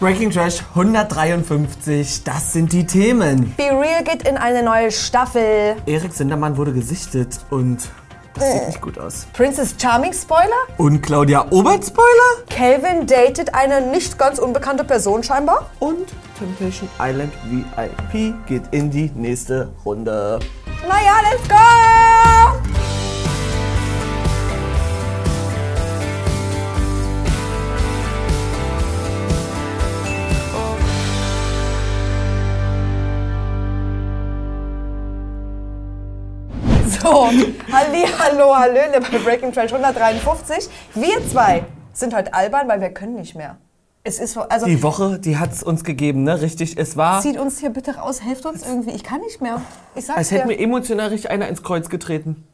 Breaking Trash 153, das sind die Themen. Be Real geht in eine neue Staffel. Erik Sindermann wurde gesichtet und das sieht nicht gut aus. Princess Charming Spoiler. Und Claudia Obert Spoiler. Calvin datet eine nicht ganz unbekannte Person scheinbar. Und Temptation Island VIP geht in die nächste Runde. Naja, let's go! So, halli, hallo, hallöle bei Breaking Trash 153. Wir zwei sind heute albern, weil wir können nicht mehr. Es ist so- also Die Woche, die hat es uns gegeben, ne? Richtig, es war, zieht uns hier bitte raus, helft uns irgendwie. Ich kann nicht mehr. Ich sag's als dir. hätte mir emotional richtig einer ins Kreuz getreten.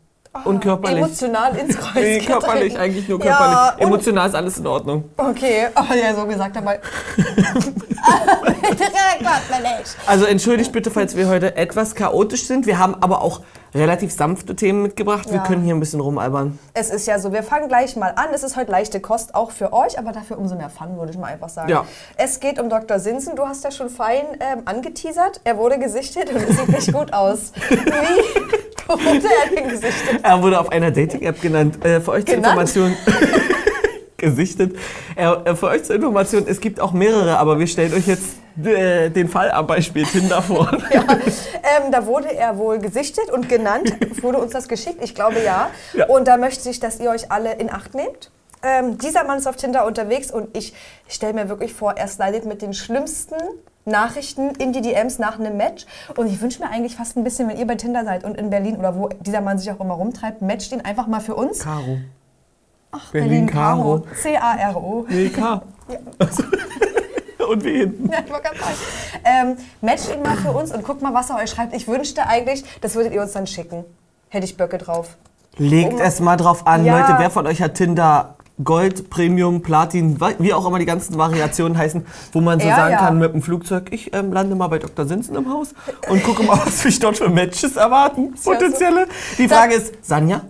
Und körperlich. Emotional ins Kreuz Nee, getreten. körperlich, eigentlich nur Ja, körperlich. und- Emotional ist alles in Ordnung. Okay, aber ja, so gesagt nicht. Also entschuldigt bitte, falls wir heute etwas chaotisch sind. Wir haben aber auch relativ sanfte Themen mitgebracht. Wir Ja. können hier ein bisschen rumalbern. Es ist ja so, wir fangen gleich mal an. Es ist heute leichte Kost, auch für euch, aber dafür umso mehr Fun, würde ich mal einfach sagen. Ja. Es geht um Dr. Sinsen. Du hast ja schon fein ähm, angeteasert. Er wurde gesichtet und es sieht nicht gut aus. Wie wurde er denn gesichtet? Er wurde auf einer Dating-App genannt. Äh, für euch zur Genannt? Information. gesichtet. Er, äh, für euch zur Information, es gibt auch mehrere, aber wir stellen euch jetzt äh, den Fall am Beispiel Tinder vor. Ja, ähm, da wurde er wohl gesichtet und genannt. Wurde uns das geschickt? Ich glaube ja. Ja. Und da möchte ich, dass ihr euch alle in Acht nehmt. Ähm, dieser Mann ist auf Tinder unterwegs und ich stelle mir wirklich vor, er slidet mit den schlimmsten Nachrichten in die DMs nach einem Match. Und ich wünsche mir eigentlich fast ein bisschen, wenn ihr bei Tinder seid und in Berlin oder wo dieser Mann sich auch immer rumtreibt, matcht ihn einfach mal für uns. Caro. Berlin-Caro. C-A-R-O. Nee, K. Also, Und hinten. Ja, ich wollte gerade sagen. Ähm, matcht ihn mal für uns und guckt mal, was er euch schreibt. Ich wünschte eigentlich, das würdet ihr uns dann schicken. Hätte ich Böcke drauf. Legt es mal drauf an, Ja. Leute. Wer von euch hat Tinder? Gold, Premium, Platin, wie auch immer die ganzen Variationen heißen, wo man so Ja, sagen ja. kann mit dem Flugzeug, ich ähm, lande mal bei Dr. Sinsen im Haus und gucke mal, was mich dort für Matches erwarten, potenzielle. Die Frage ist, Sanja?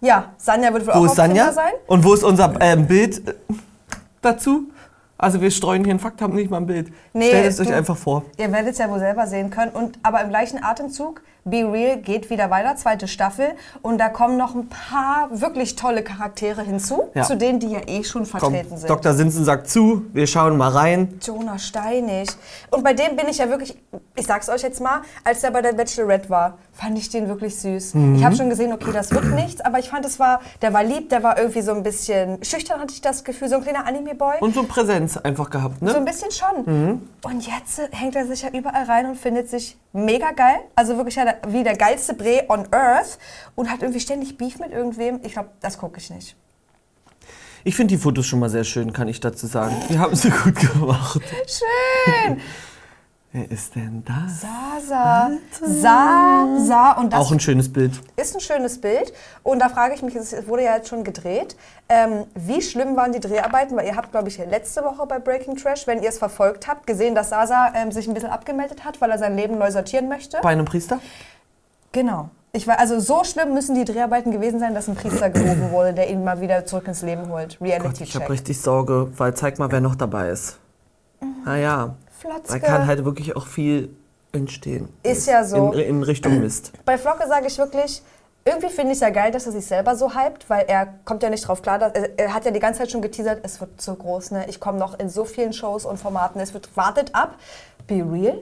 Ja, Sanja wird wohl Wo auch ist Sanja? Sein. Und wo ist unser ähm, Bild äh, dazu? Also wir streuen hier einen Fakt, haben nicht mal ein Bild. Nee, Stellt es euch einfach vor. Ihr werdet es ja wohl selber sehen können. Und, aber im gleichen Atemzug, Be Real geht wieder weiter, zweite Staffel. Und da kommen noch ein paar wirklich tolle Charaktere hinzu, Ja. zu denen, die ja eh schon Komm, vertreten sind. Dr. Sinsen sagt zu, wir schauen mal rein. Jonah Steinig. Und bei dem bin ich ja wirklich, ich sag's euch jetzt mal, als der bei der Bachelorette war, fand ich den wirklich süß. Mhm. Ich habe schon gesehen, okay, das wird nichts, aber ich fand, es war, der war lieb, der war irgendwie so ein bisschen schüchtern, hatte ich das Gefühl, so ein kleiner Anime-Boy. Und so Präsenz einfach gehabt, ne? So ein bisschen schon. Und jetzt hängt er sich ja überall rein und findet sich mega geil. Also wirklich ja, wie der geilste Bre on Earth. Und hat irgendwie ständig Beef mit irgendwem. Ich glaube, das gucke ich nicht. Ich finde die Fotos schon mal sehr schön, kann ich dazu sagen. Die haben sie gut gemacht. Schön. Wer ist denn das? Sasa. Sa, sa. Und das Auch ein schönes Bild. ist ein schönes Bild. Und da frage ich mich, es wurde ja jetzt schon gedreht, ähm, wie schlimm waren die Dreharbeiten? Weil ihr habt, glaube ich, letzte Woche bei Breaking Trash, wenn ihr es verfolgt habt, gesehen, dass Sasa ähm, sich ein bisschen abgemeldet hat, weil er sein Leben neu sortieren möchte. Bei einem Priester? Genau. Ich war, also so schlimm müssen die Dreharbeiten gewesen sein, dass ein Priester gerufen wurde, der ihn mal wieder zurück ins Leben holt. Reality Ich habe richtig Sorge, weil zeig mal, wer noch dabei ist. Naja, Flotzke. da kann halt wirklich auch viel entstehen. Ist ja so. In, in Richtung Mist. Bei Flocke sage ich wirklich, irgendwie finde ich es ja geil, dass er sich selber so hypt, weil er kommt ja nicht drauf klar. Dass, er, er hat ja die ganze Zeit schon geteasert, es wird zu groß, ne? Ich komme noch in so vielen Shows und Formaten. Es wird, wartet ab. Be real.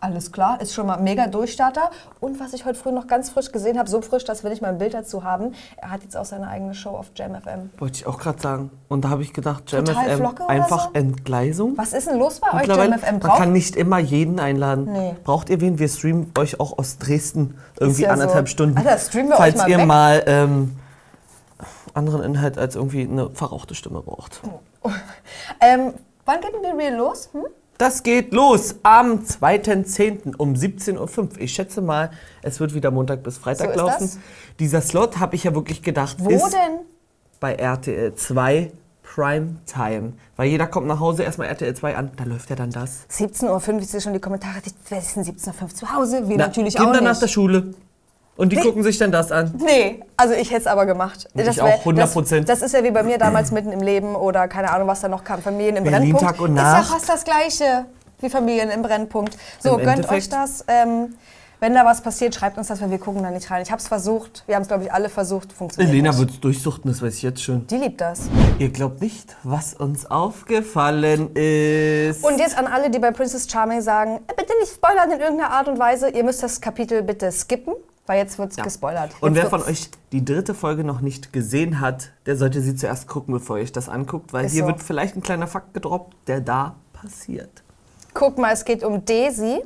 Alles klar, ist schon mal mega Durchstarter. Und was ich heute früh noch ganz frisch gesehen habe, so frisch, dass wir nicht mal ein Bild dazu haben, er hat jetzt auch seine eigene Show auf Jam FM. Wollte ich auch gerade sagen. Und da habe ich gedacht, Jam Total FM, einfach so? Entgleisung. Was ist denn los bei euch, Jam FM? man kann nicht immer jeden einladen. Nee. Braucht ihr wen? Wir streamen euch auch aus Dresden irgendwie ja so. anderthalb Stunden. Alter, streamen wir euch falls mal ihr weg. mal ähm, anderen Inhalt als irgendwie eine verrauchte Stimme braucht. Ähm, wann geht denn Real los? Hm? Das geht los am 2.10. um 17.05 Uhr. Ich schätze mal, es wird wieder Montag bis Freitag So laufen. das. Dieser Slot habe ich ja wirklich gedacht, Wo ist denn? bei RTL 2 Primetime. Weil jeder kommt nach Hause, erstmal RTL 2 an, da läuft ja dann das. 17.05 Uhr, ich sehe schon die Kommentare, wer ist denn 17.05 Uhr zu Hause? Wir Na, natürlich Kinder auch nach nicht. der Schule. Und die Nee. gucken sich dann das an. Nee, also ich hätte es aber gemacht. Ich Das auch, wär- 100%. Das, das ist ja wie bei mir damals mitten im Leben oder keine Ahnung, was da noch kam. Familien im Berlin Brennpunkt. Tag und Ist Nacht. ja fast das Gleiche wie Familien im Brennpunkt. So, Im gönnt Endeffekt. euch das. Ähm, wenn da was passiert, schreibt uns das, weil wir gucken da nicht rein. Ich habe es versucht. Wir haben es, glaube ich, alle versucht. Funktioniert Elena wird es durchsuchten, das weiß ich jetzt schon. Die liebt das. Ihr glaubt nicht, was uns aufgefallen ist. Und jetzt an alle, die bei Princess Charming sagen, äh, bitte nicht spoilern in irgendeiner Art und Weise. Ihr müsst das Kapitel bitte skippen, weil jetzt wird es Ja. gespoilert. Und Jetzt wer von wird's- euch die dritte Folge noch nicht gesehen hat, der sollte sie zuerst gucken, bevor ihr euch das anguckt, weil Ist hier so. wird vielleicht ein kleiner Fakt gedroppt, der da passiert. Guck mal, es geht um Daisy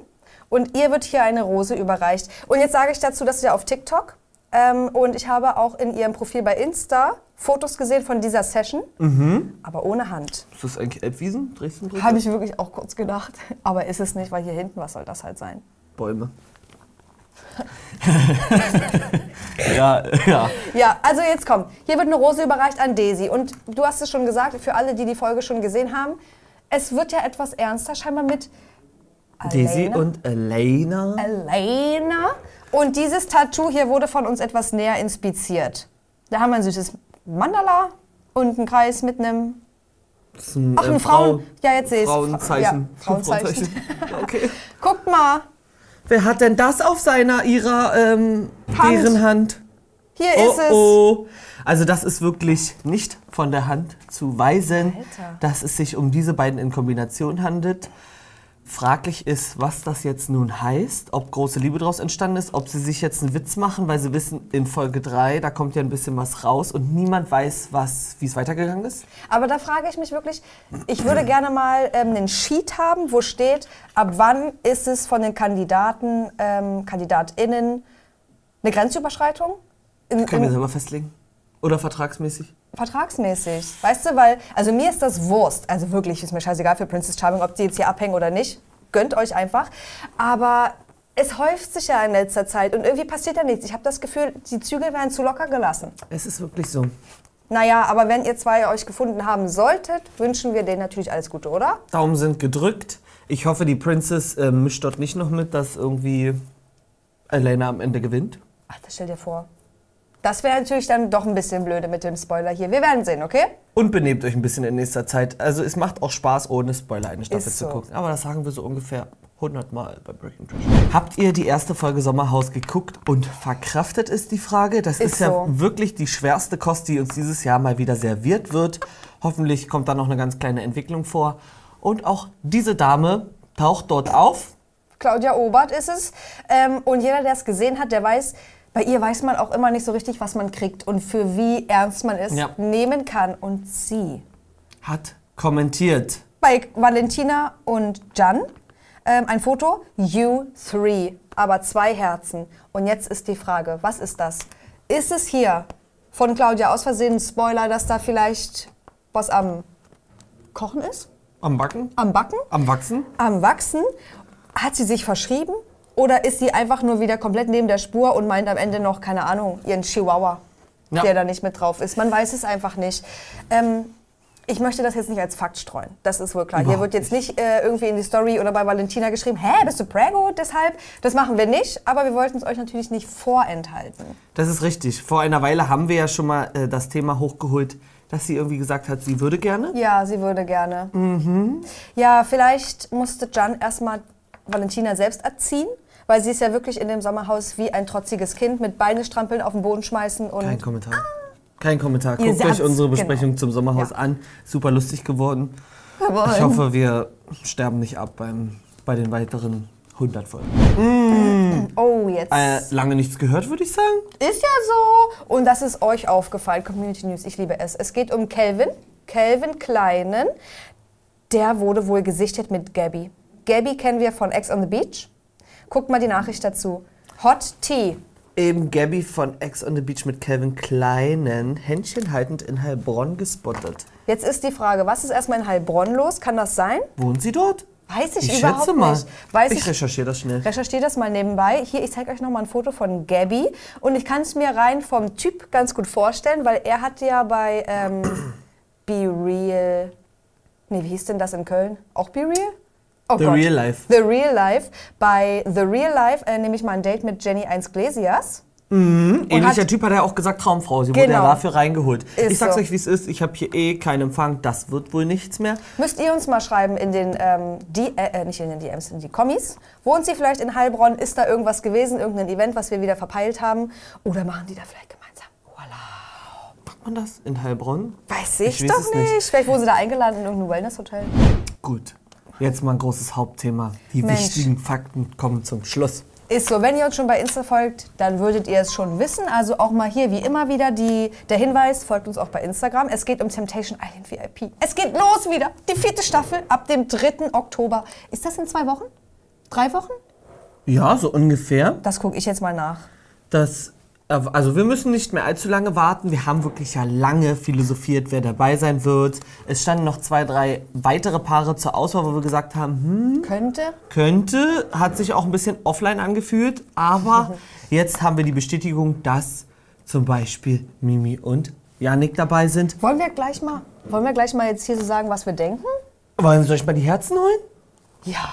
und ihr wird hier eine Rose überreicht. Und jetzt sage ich dazu, das ist ja auf TikTok. Ähm, und ich habe auch in ihrem Profil bei Insta Fotos gesehen von dieser Session, Mhm. aber ohne Hand. Ist das eigentlich Elbwiesen? Dresden? Habe ich wirklich auch kurz gedacht. Aber ist es nicht, weil hier hinten, was soll das halt sein? Bäume. ja, ja. Ja, also jetzt komm. Hier wird eine Rose überreicht an Daisy. Und du hast es schon gesagt, für alle, die die Folge schon gesehen haben, es wird ja etwas ernster scheinbar mit Daisy und Elena. Elena. Und dieses Tattoo hier wurde von uns etwas näher inspiziert. Da haben wir ein süßes Mandala und einen Kreis mit einem. Ein, Ach, ein äh, Frauen. Frau- Ja, jetzt sehe ich Frauenzeichen. Ja, Frauenzeichen. Okay. Guckt mal, Wer hat denn das auf seiner, ihrer ähm, Hand. deren Hand? hier Oh ist es. oh. Also das ist wirklich nicht von der Hand zu weisen, Alter. dass es sich um diese beiden in Kombination handelt. Fraglich ist, was das jetzt nun heißt, ob große Liebe daraus entstanden ist, ob sie sich jetzt einen Witz machen, weil sie wissen, in Folge 3, da kommt ja ein bisschen was raus und niemand weiß, was, wie es weitergegangen ist. Aber da frage ich mich wirklich, ich würde gerne mal ähm, einen Sheet haben, wo steht, ab wann ist es von den Kandidaten, ähm, KandidatInnen eine Grenzüberschreitung? In, Können wir selber festlegen? Oder vertragsmäßig? Vertragsmäßig. Weißt du, weil, also mir ist das Wurst. Also wirklich, ist mir scheißegal für Princess Charming, ob die jetzt hier abhängen oder nicht. Gönnt euch einfach. Aber es häuft sich ja in letzter Zeit und irgendwie passiert ja nichts. Ich habe das Gefühl, die Zügel werden zu locker gelassen. Es ist wirklich so. Naja, aber wenn ihr zwei euch gefunden haben solltet, wünschen wir denen natürlich alles Gute, oder? Daumen sind gedrückt. Ich hoffe, die Princess äh, mischt dort nicht noch mit, dass irgendwie Elena am Ende gewinnt. Ach, das stell dir vor. Das wäre natürlich dann doch ein bisschen blöde mit dem Spoiler hier. Wir werden sehen, okay? Und benehmt euch ein bisschen in nächster Zeit. Also es macht auch Spaß, ohne Spoiler eine Staffel Ist zu so. gucken. Aber das sagen wir so ungefähr 100 Mal bei Breaking Trash. Habt ihr die erste Folge Sommerhaus geguckt und verkraftet ist die Frage? Das ist, Ist ja so. wirklich die schwerste Kost, die uns dieses Jahr mal wieder serviert wird. Hoffentlich kommt da noch eine ganz kleine Entwicklung vor. Und auch diese Dame taucht dort auf. Claudia Obert ist es. Ähm, und jeder, der es gesehen hat, der weiß, bei ihr weiß man auch immer nicht so richtig, was man kriegt und für wie ernst man es Ja. nehmen kann. Und sie. Hat kommentiert. Bei Valentina und Jan ähm, ein Foto, you three, aber zwei Herzen. Und jetzt ist die Frage, was ist das? Ist es hier von Claudia aus Versehen ein Spoiler, dass da vielleicht was am Kochen ist? Am Backen? Am Backen? Am Wachsen? am Wachsen. Hat sie sich verschrieben? Oder ist sie einfach nur wieder komplett neben der Spur und meint am Ende noch, keine Ahnung, ihren Chihuahua, Ja. der da nicht mit drauf ist? Man weiß es einfach nicht. Ähm, ich möchte das jetzt nicht als Fakt streuen. Das ist wohl klar. Hier Überhaupt wird jetzt nicht äh, irgendwie in die Story oder bei Valentina geschrieben, hä, bist du Prego? Deshalb, das machen wir nicht. Aber wir wollten es euch natürlich nicht vorenthalten. Das ist richtig. Vor einer Weile haben wir ja schon mal äh, das Thema hochgeholt, dass sie irgendwie gesagt hat, sie würde gerne. Ja, sie würde gerne. Ja, vielleicht musste Jan erstmal Valentina selbst erziehen, weil sie ist ja wirklich in dem Sommerhaus wie ein trotziges Kind mit Beine strampeln, auf den Boden schmeißen und Kein Kommentar. Kein Kommentar. Ihr Guckt euch unsere genau. Besprechung zum Sommerhaus Ja. an. Super lustig geworden. Ich hoffe, wir sterben nicht ab beim, bei den weiteren 100 Folgen. oh, jetzt Äh, lange nichts gehört, würde ich sagen. ist ja so. Und das ist euch aufgefallen, Community News, ich liebe es. Es geht um Kelvin, Kelvin Kleinen. Der wurde wohl gesichtet mit Gabby. Gabby kennen wir von Ex on the Beach. Guckt mal die Nachricht dazu. Hot Tea. Eben Gabby von Ex on the Beach mit Calvin Kleinen Händchen haltend in Heilbronn gespottet. Jetzt ist die Frage, was ist erstmal in Heilbronn los? Kann das sein? Wohnen sie dort? Weiß ich, Ich überhaupt schätze mal. nicht. Weiß ich ich, recherchiere das schnell. recherchiere das mal nebenbei. Hier, ich zeige euch noch mal ein Foto von Gabby. Und ich kann es mir rein vom Typ ganz gut vorstellen, weil er hat ja bei ähm, Be Real. Nee, wie hieß denn das in Köln? Auch Be Real? Oh The Real Life. The Real Life. Bei The Real Life äh, nehme ich mal ein Date mit Jenny 1 Glesias. Ähnlicher hat- Typ hat ja auch gesagt, Traumfrau. Sie wurde Genau. ja dafür reingeholt. Ist ich sag's so. euch, wie es ist. Ich habe hier eh keinen Empfang. Das wird wohl nichts mehr. Müsst ihr uns mal schreiben in den, ähm, die, äh, äh, nicht in den DMs, in die Kommis. Wohnt sie vielleicht in Heilbronn? Ist da irgendwas gewesen? Irgendein Event, was wir wieder verpeilt haben? Oder machen die da vielleicht gemeinsam Urlaub? Macht man das in Heilbronn? Weiß ich, Ich weiß doch nicht. nicht. Vielleicht wurden sie da eingeladen in irgendein Wellness-Hotel. Gut. Jetzt mal ein großes Hauptthema. Die Mensch. wichtigen Fakten kommen zum Schluss. Ist so, wenn ihr uns schon bei Insta folgt, dann würdet ihr es schon wissen. Also auch mal hier, wie immer wieder, die, der Hinweis, folgt uns auch bei Instagram. Es geht um Temptation Island VIP. Es geht los wieder. Die vierte Staffel ab dem 3. Oktober. Ist das in zwei Wochen? Drei Wochen? Ja, so ungefähr. Das gucke ich jetzt mal nach. Das, also wir müssen nicht mehr allzu lange warten. Wir haben wirklich ja lange philosophiert, wer dabei sein wird. Es standen noch zwei, drei weitere Paare zur Auswahl, wo wir gesagt haben, hm, Könnte. könnte, hat sich auch ein bisschen offline angefühlt. Aber jetzt haben wir die Bestätigung, dass zum Beispiel Mimi und Yannick dabei sind. Wollen wir gleich mal, wollen wir gleich mal jetzt hier so sagen, was wir denken? Wollen wir euch mal die Herzen holen? Ja.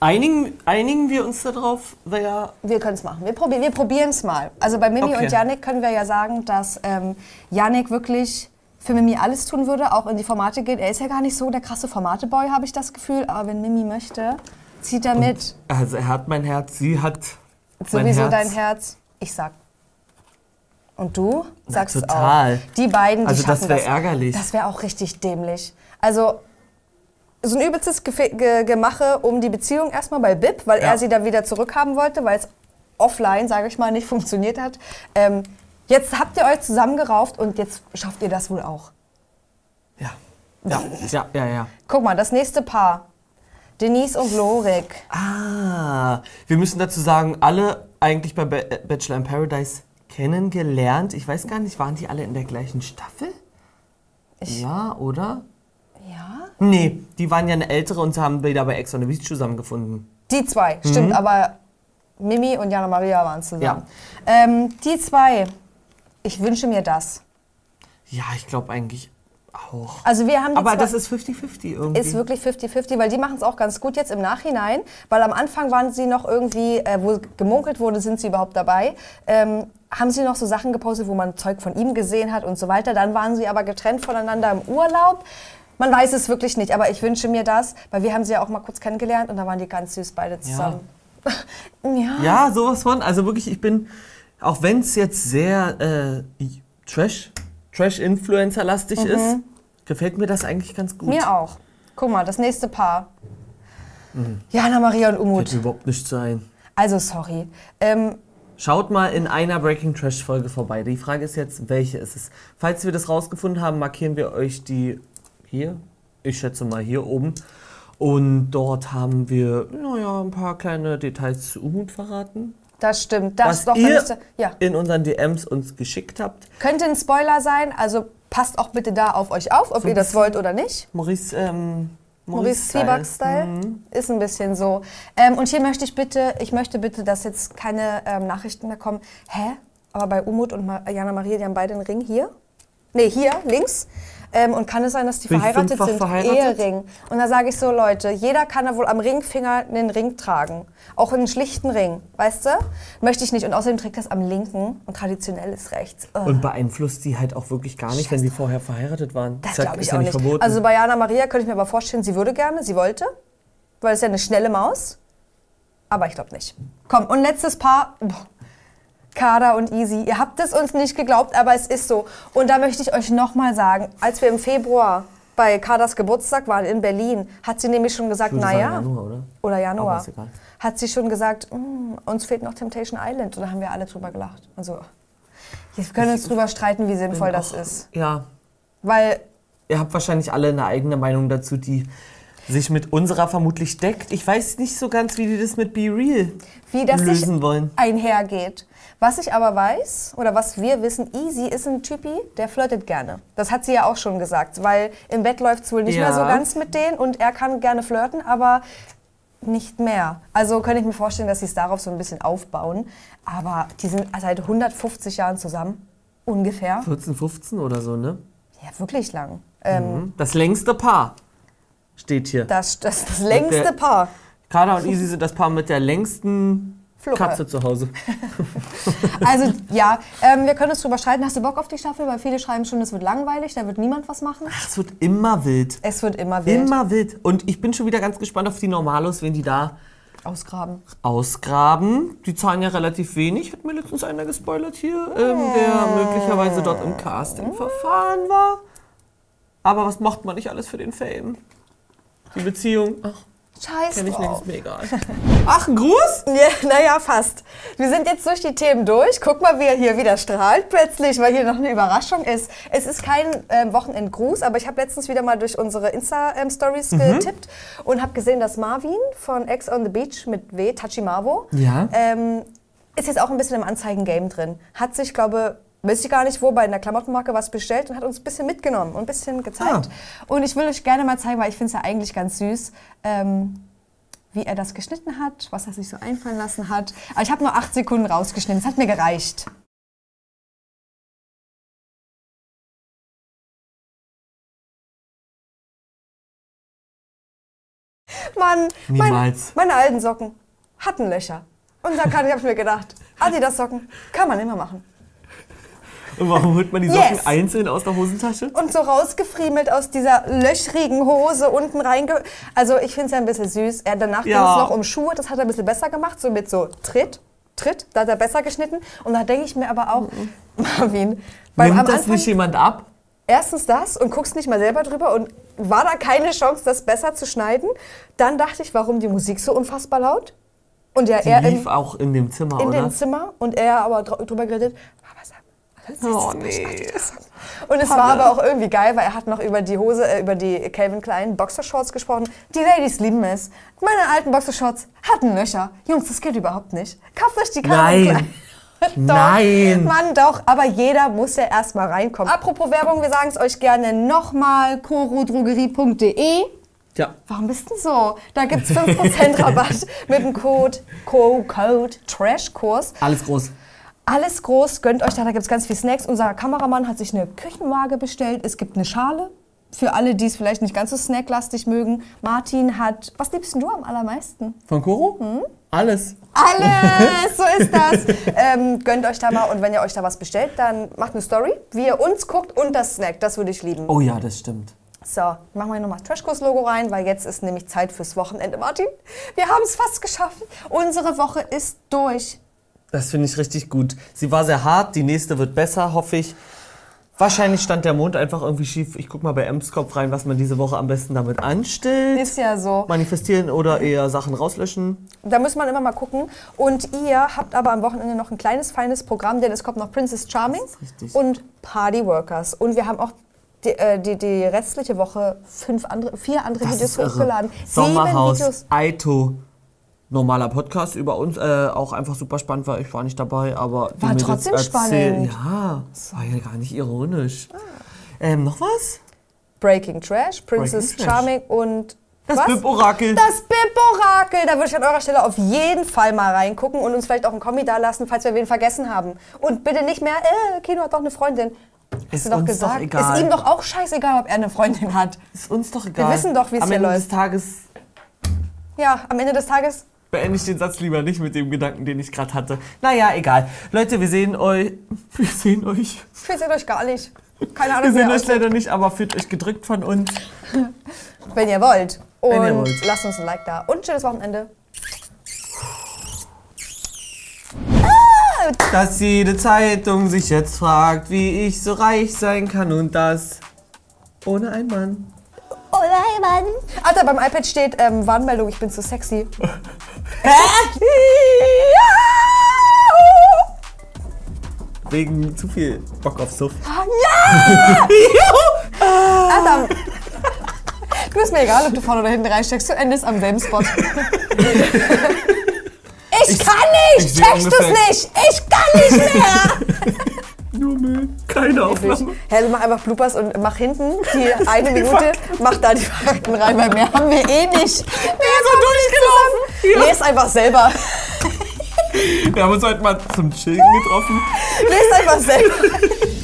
Einigen, einigen wir uns darauf, wer Wir können es machen. Wir, probi wir probieren es mal. Also bei Mimi Okay. und Yannick können wir ja sagen, dass ähm, Yannick wirklich für Mimi alles tun würde, auch in die Formate geht. Er ist ja gar nicht so der krasse Formate-Boy, habe ich das Gefühl. Aber wenn Mimi möchte, zieht er mit. Also er hat mein Herz, sie hat mein Sowieso Herz. dein Herz. Ich sag. Und du sagst es total. auch. Die beiden, die Also das schaffen wär ärgerlich. Das wäre auch richtig dämlich. Also so ein übelstes Gefe Ge Gemache um die Beziehung erstmal bei Bib, weil Ja. er sie dann wieder zurückhaben wollte, weil es offline, sage ich mal, nicht funktioniert hat. Ähm, jetzt habt ihr euch zusammengerauft und jetzt schafft ihr das wohl auch. Ja. Ja, ja, ja, ja. Guck mal, das nächste Paar. Denise und Lorik. Ah, wir müssen dazu sagen, alle eigentlich bei Ba- äh, Bachelor in Paradise kennengelernt. Ich weiß gar nicht, waren die alle in der gleichen Staffel? Ich- ja, oder? Ja? Nee, die waren ja eine ältere und haben wieder bei Ex on the Beach zusammengefunden. Die zwei, stimmt, aber Mimi und Jana Maria waren zusammen. Ja. Ähm, die zwei, ich wünsche mir das. Ja, ich glaube eigentlich auch. Also wir haben Aber das ist 50-50 irgendwie. ist wirklich 50-50, weil die machen es auch ganz gut jetzt im Nachhinein, weil am Anfang waren sie noch irgendwie, äh, wo gemunkelt wurde, sind sie überhaupt dabei, ähm, haben sie noch so Sachen gepostet, wo man Zeug von ihm gesehen hat und so weiter. Dann waren sie aber getrennt voneinander im Urlaub. Man weiß es wirklich nicht, aber ich wünsche mir das, weil wir haben sie ja auch mal kurz kennengelernt und da waren die ganz süß beide zusammen. Ja. Ja, sowas von. Also wirklich, ich bin, auch wenn es jetzt sehr äh, Trash, Trash-Influencer-lastig ist, gefällt mir das eigentlich ganz gut. Mhm. Mir auch. Guck mal, das nächste Paar. Jana Maria und Fällt Umut. mir überhaupt nicht so ein. Also sorry. Ähm, Schaut mal in einer Breaking Trash Folge vorbei. Die Frage ist jetzt, welche ist es? Falls wir das rausgefunden haben, markieren wir euch die hier. Ich schätze mal hier oben. Und dort haben wir, naja, ein paar kleine Details zu Umut verraten. das stimmt. Das was doch, ihr müsste, ja. in unseren DMs uns geschickt habt. Könnte ein Spoiler sein, also passt auch bitte da auf euch auf, ob So ihr das wollt oder nicht. Maurice, ähm, Maurice Style. Zwieback-Style Mhm. ist ein bisschen so. Ähm, und hier möchte ich bitte, ich möchte bitte, dass jetzt keine ähm, Nachrichten mehr kommen. Hä? Aber bei Umut und Jana Maria, die haben beide einen Ring hier. Nee, hier, links. Ähm, und kann es sein, dass die Bin verheiratet sind? verheiratet? Ehering. Und da sage ich so, Leute, jeder kann da wohl am Ringfinger einen Ring tragen. Auch einen schlichten Ring, weißt du? Möchte ich nicht. Und außerdem trägt das am linken und traditionell ist rechts. Ugh. Und beeinflusst die halt auch wirklich gar nicht, wenn die vorher verheiratet waren. Das ja- glaube ich ja auch nicht nicht. verboten. Also bei Jana Maria könnte ich mir aber vorstellen, sie würde gerne, sie wollte, weil es ja eine schnelle Maus. Aber ich glaube nicht. Komm, und letztes Paar. Boah. Kada und Easy. Ihr habt es uns nicht geglaubt, aber es ist so. Und da möchte ich euch nochmal sagen, als wir im Februar bei Kadas Geburtstag waren in Berlin, hat sie nämlich schon gesagt, naja, Januar, oder? oder Januar, hat sie schon gesagt, "Mm, uns fehlt noch Temptation Island. Und da haben wir alle drüber gelacht. Also, wir können uns drüber streiten, wie sinnvoll das auch- ist. Ja, Weil ihr habt wahrscheinlich alle eine eigene Meinung dazu, die sich mit unserer vermutlich deckt. Ich weiß nicht so ganz, wie die das mit Be Real wie das sich lösen wollen. einhergeht. Was ich aber weiß, oder was wir wissen, Easy ist ein Typi, der flirtet gerne. Das hat sie ja auch schon gesagt, weil im Bett läuft es wohl nicht Ja. mehr so ganz mit denen und er kann gerne flirten, aber nicht mehr. Also könnte ich mir vorstellen, dass sie es darauf so ein bisschen aufbauen. Aber die sind seit 150 Jahren zusammen, ungefähr. 14, 15 oder so, ne? Ja, wirklich lang. Ähm, Mhm. Das längste Paar steht hier. das, das das längste der- Paar. Kada und Easy sind das Paar mit der längsten Fluppe. Katze zu Hause. Also ja, ähm, wir können uns drüber streiten. Hast du Bock auf die Staffel? Weil viele schreiben schon, es wird langweilig, da wird niemand was machen. Es wird immer wild. Es wird immer wild. Immer wild. Und ich bin schon wieder ganz gespannt auf die Normalos, wenn die da Ausgraben. ausgraben. Die zahlen ja relativ wenig, hat mir letztens einer gespoilert hier, ähm, der möglicherweise dort im Casting-Verfahren war. Aber was macht man nicht alles für den Fame? Die Beziehung, ach, Scheiß kenn ich nicht, ist mir egal. Ach, ein Gruß? Ja, naja, fast. Wir sind jetzt durch die Themen durch. Guck mal, wie er hier wieder strahlt plötzlich, weil hier noch eine Überraschung ist. Es ist kein ähm, Wochenendgruß, aber ich habe letztens wieder mal durch unsere Insta-Stories Mhm. getippt und habe gesehen, dass Marvin von Ex on the Beach mit W, Tachi Marvo, Ja. ähm, ist jetzt auch ein bisschen im Anzeigengame drin. Hat sich, glaube weiß ich gar nicht wo, bei einer Klamottenmarke was bestellt und hat uns ein bisschen mitgenommen und ein bisschen gezeigt. Und ich will euch gerne mal zeigen, weil ich finde es ja eigentlich ganz süß, ähm, wie er das geschnitten hat, was er sich so einfallen lassen hat. Aber ich habe nur acht Sekunden rausgeschnitten, es hat mir gereicht. Mann, mein, meine alten Socken hatten Löcher. Und da kann ich, habe ich mir gedacht, Adidas-Socken kann man immer machen. Und warum holt man die Socken Yes. einzeln aus der Hosentasche? Und so rausgefriemelt aus dieser löchrigen Hose unten reinge... Also ich finde es ja ein bisschen süß. Er, danach ging Ja. es noch um Schuhe, das hat er ein bisschen besser gemacht, so mit so Tritt, Tritt, da hat er besser geschnitten. Und da denke ich mir aber auch, Marvin, weil am Nimmt das Anfang nicht jemand ab? erstens das und guckst nicht mal selber drüber und war da keine Chance, das besser zu schneiden. Dann dachte ich, warum die Musik so unfassbar laut? Und ja, er lief im, auch in dem Zimmer, in oder? dem Zimmer und er aber dr drüber geredet. Oh nee. Und es war aber auch irgendwie geil, weil er hat noch über die Hose, äh, über die Calvin Klein Boxershorts gesprochen. Die Ladies lieben es. Meine alten Boxershorts hatten Löcher. Jungs, das geht überhaupt nicht. Kauft euch die Calvin Nein. Klein. Doch, Nein. Mann, doch. Aber jeder muss ja erstmal reinkommen. Apropos Werbung, wir sagen es euch gerne nochmal. corodrogerie.de Ja. Warum bist du denn so? Da gibt es 5% Rabatt mit dem Code, Co Code Trashkurs. Alles groß. Alles groß, gönnt euch da, da gibt es ganz viel Snacks. Unser Kameramann hat sich eine Küchenwaage bestellt. Es gibt eine Schale. Für alle, die es vielleicht nicht ganz so snacklastig mögen. Martin hat. Was liebst denn du am allermeisten? Von Koro? Hm? Alles. Alles, so ist das. ähm, gönnt euch da mal und wenn ihr euch da was bestellt, dann macht eine Story, wie ihr uns guckt und das Snack. Das würde ich lieben. Oh ja, das stimmt. So, machen wir nochmal Trashkurs-Logo rein, weil jetzt ist nämlich Zeit fürs Wochenende, Martin. Wir haben es fast geschafft. Unsere Woche ist durch. Das finde ich richtig gut. Sie war sehr hart, die nächste wird besser, hoffe ich. Wahrscheinlich stand der Mond einfach irgendwie schief. Ich gucke mal bei Emskopf rein, was man diese Woche am besten damit anstellt. Ist ja so. Manifestieren oder eher Sachen rauslöschen. Da muss man immer mal gucken. Und ihr habt aber am Wochenende noch ein kleines, feines Programm, denn es kommt noch Princess Charming und Party Workers. Und wir haben auch die, äh, die, die restliche Woche fünf andere, vier andere Das Videos hochgeladen. Sommerhaus, Videos. Aito. Normaler Podcast über uns, äh, auch einfach super spannend, weil ich war nicht dabei, aber die War trotzdem spannend. Ja, war ja gar nicht ironisch. Ähm, noch was? Breaking Trash, Princess Breaking Trash. Charming und Das was? Bib-Orakel. Das Bib-Orakel. Da würde ich an eurer Stelle auf jeden Fall mal reingucken und uns vielleicht auch einen Kommi da lassen, falls wir wen vergessen haben. Und bitte nicht mehr, äh, Kino hat doch eine Freundin. Hast Ist du doch uns gesagt. doch egal. Ist ihm doch auch scheißegal, ob er eine Freundin hat. Ist uns doch egal. wissen doch, wie es Am hier Ende läuft. des Tages Ja, am Ende des Tages. Beende ich den Satz lieber nicht mit dem Gedanken, den ich gerade hatte. Naja, egal. Leute, wir sehen euch. Wir sehen euch. Wir sehen euch gar nicht. Keine Wir Ahnung, wie sehen euch leider nicht, aber fühlt euch gedrückt von uns. wenn ihr wollt. Und Wenn ihr wollt. lasst uns ein Like da. Und schönes Wochenende. Dass jede Zeitung sich jetzt fragt, wie ich so reich sein kann und das ohne einen Mann. Oh nein, Mann. Alter, beim iPad steht ähm, Warnmeldung, ich bin zu sexy. Wegen zu viel Bock auf Suff. Alter. Du ist mir egal, ob du vorne oder hinten reinsteckst. Du endest am selben Spot. Ich, kann ich nicht! seh Checkst du's ungefähr- nicht? Ich kann nicht mehr! Keine Aufnahme. Hä, du mach einfach Bloopers und mach hinten die eine Minute, mach da die Fakten rein, weil mehr haben wir eh nicht. Mehr so durchgelaufen. Lest einfach selber. Wir haben uns heute mal zum Chillen getroffen. Lest einfach selber.